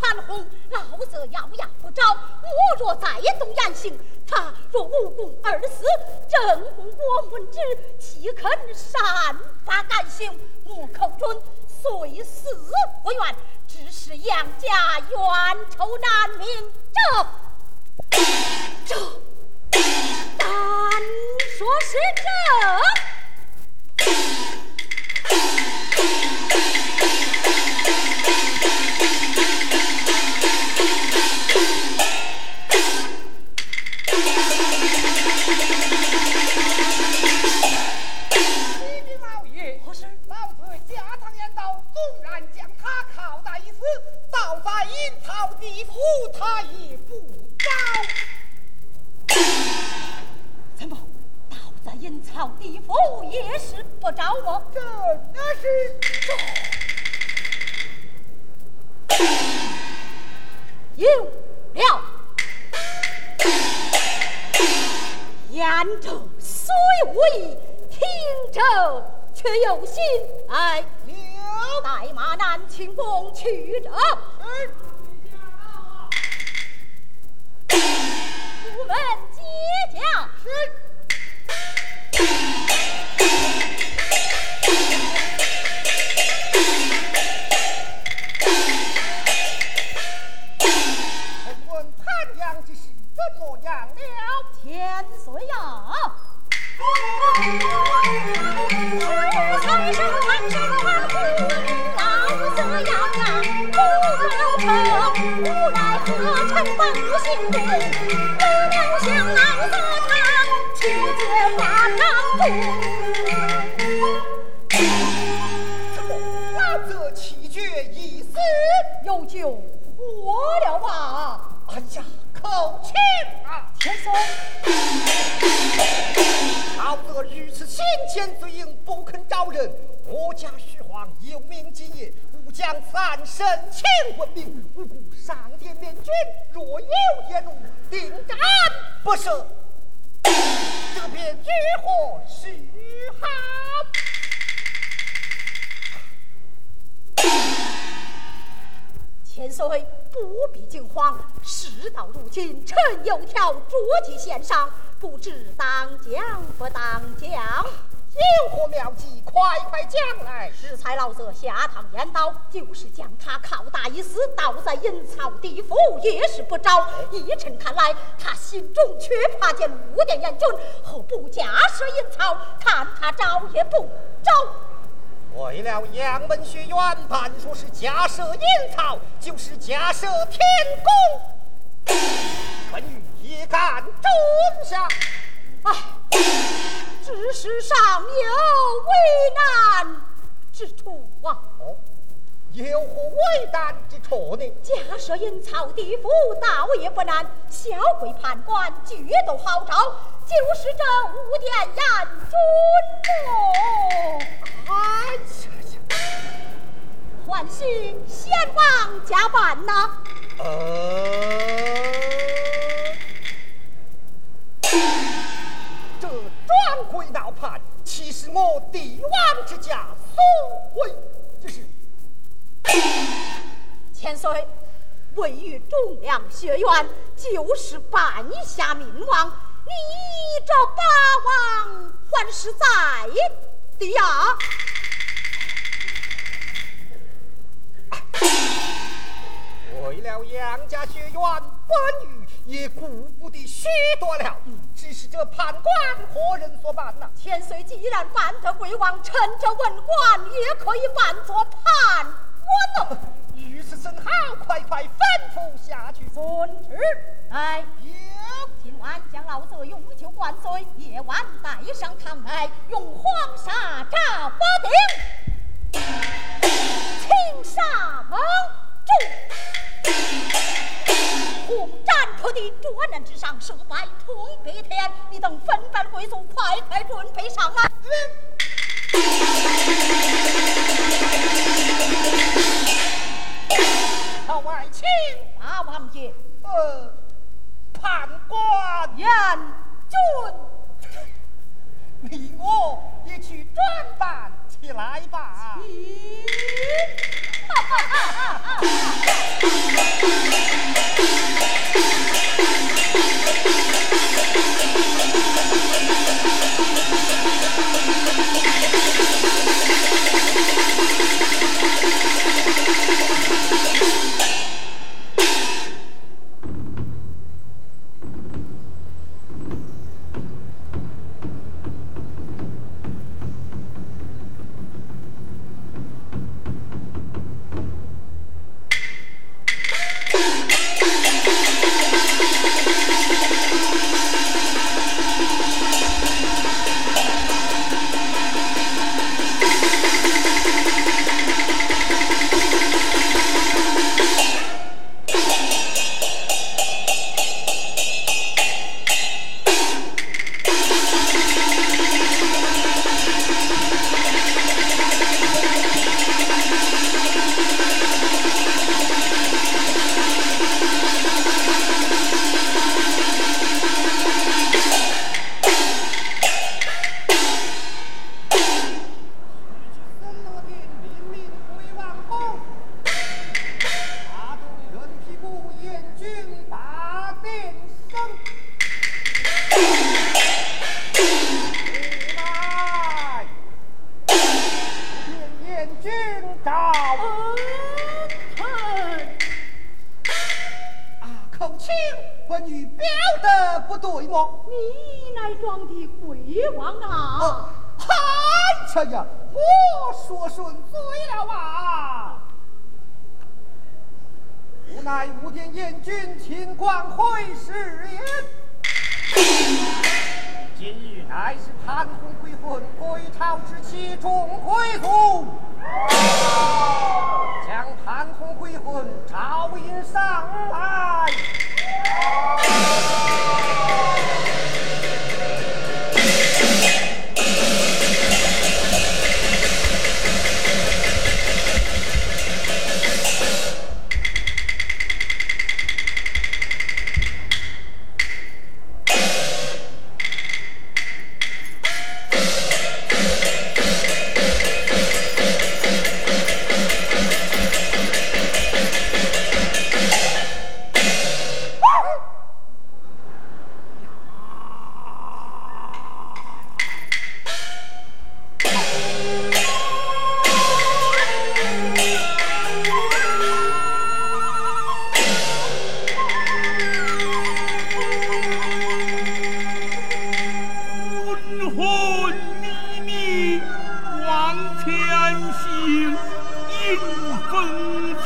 反红，老则咬牙不招。我若再动言行，他若无功而死，正宫我闻之，岂肯善发敢行？我口准，虽死不愿，只是杨家冤仇难泯。这这。但说是这招我？真的是有了，虽无意，听者却有心。哎，有带马南清宫去者。出门何臣本不姓杜，不料想老色他去劫花堂怎么老则气绝一死？有救活了吧？哎呀，口请啊！千岁，老则如此先前罪营，不肯。家始皇有命今夜，吾将三审请问明，无故上殿面君，若有言误，定斩不赦。这便如何是好？千岁不必惊慌，事到如今，臣有条捉计献上，不知当讲不当讲。有何妙计，快快讲来！适才老者下堂言道，就是将他拷打一死，倒在阴曹地府，也是不招。依臣看来，他心中却怕见污点严君，何不假设阴曹，看他招也不招？为了杨门学院，判说是假设阴曹，就是假设天宫，本欲也敢种下。唉，只是尚有为难之处啊。哦，有何为难之处呢？假设阴曹地府倒也不难，小鬼判官举都好招，就是这五殿阎君么？哎呀唤醒先王加办呐！呀，呃，我帝王之家所为之事？千岁，位于忠良学院，就是半下民王，你这八王还是在的呀？为了杨家学院，本欲也顾不得许多了。是这判官何人所办呐？千岁既然办得鬼王，趁着文官也可以扮作判官呢。如此甚好，快快吩咐下去。遵旨。哎，有今晚将老贼永久灌醉，夜晚带上堂来，用黄沙炸八顶，请上盟主。红毡铺地，桌案之上设摆冲白天，你等分班归宿，快快准备上啊！朝外请。大王爷，呃，判官严君。你我也去转办起来吧。咦，哈哈哈哈哈贵王啊！哎呀呀，我说顺嘴了啊！无奈无殿燕君秦广会誓言，今日乃是潘洪归魂归朝之期，众贵族将潘洪归魂朝引上来。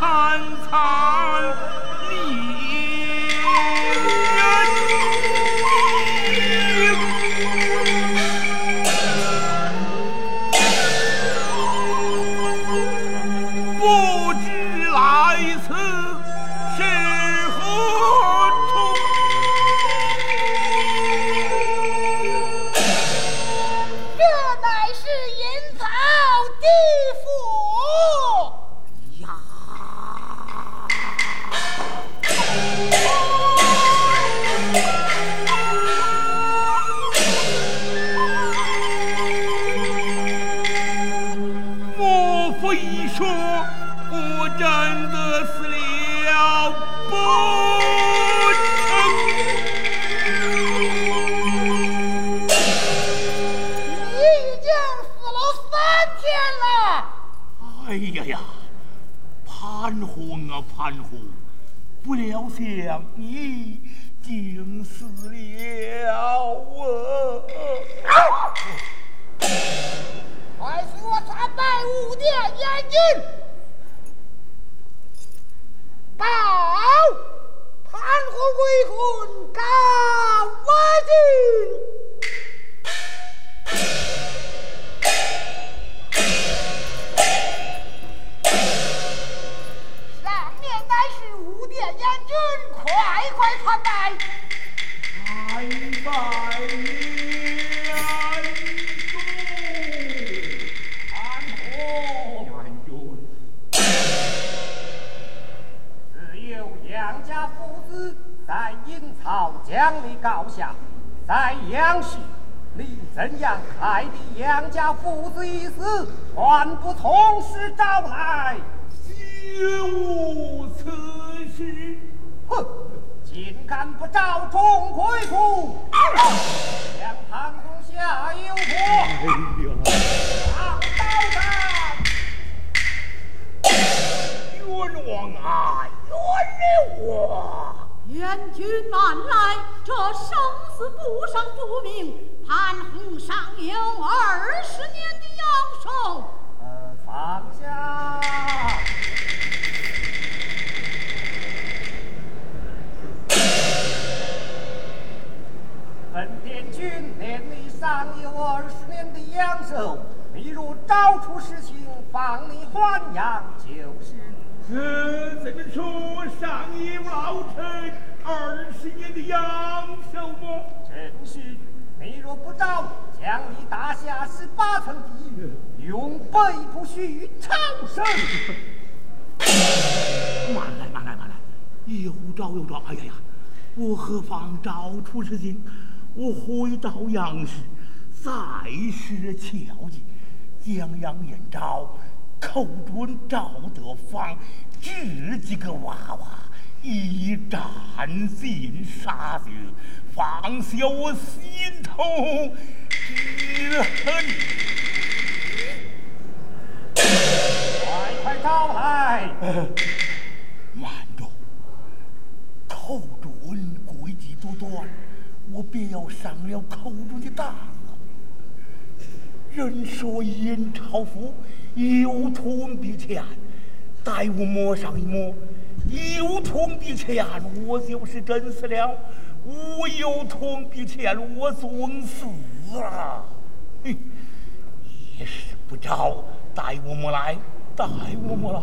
堪参礼物不知来此是何处？这乃是淫贼。将杨氏，你怎样害得杨家父子一死，还不从实招来？绝无此事！哼，竟敢不招众贵族，向潘公下油锅，上刀山！冤枉啊！冤枉！燕军南来，这生死簿上注明，潘洪尚有二十年的阳寿。呃，放下。本殿军念你尚有二十年的阳寿，你若找出实情，放你还阳就是。呃，怎么说上有老臣二十年的阳寿么？正是。你若不招，将你打下十八层地狱，永背不许超生。慢来，慢来，慢来！又招又招，哎呀呀！我何妨找出事情？我回到杨氏，再施巧计，将杨延昭。寇准赵德芳，这几个娃娃一战尽杀绝，方消我心头之恨。快快招来！慢着，寇准诡计多端我便要上了寇准的当啊！人说燕朝父，有铜的钱，待我摸上一摸，有铜的钱，我就是真死了；我有铜的钱，我总死啊！哼，一时不着，待我摸来，待我摸来。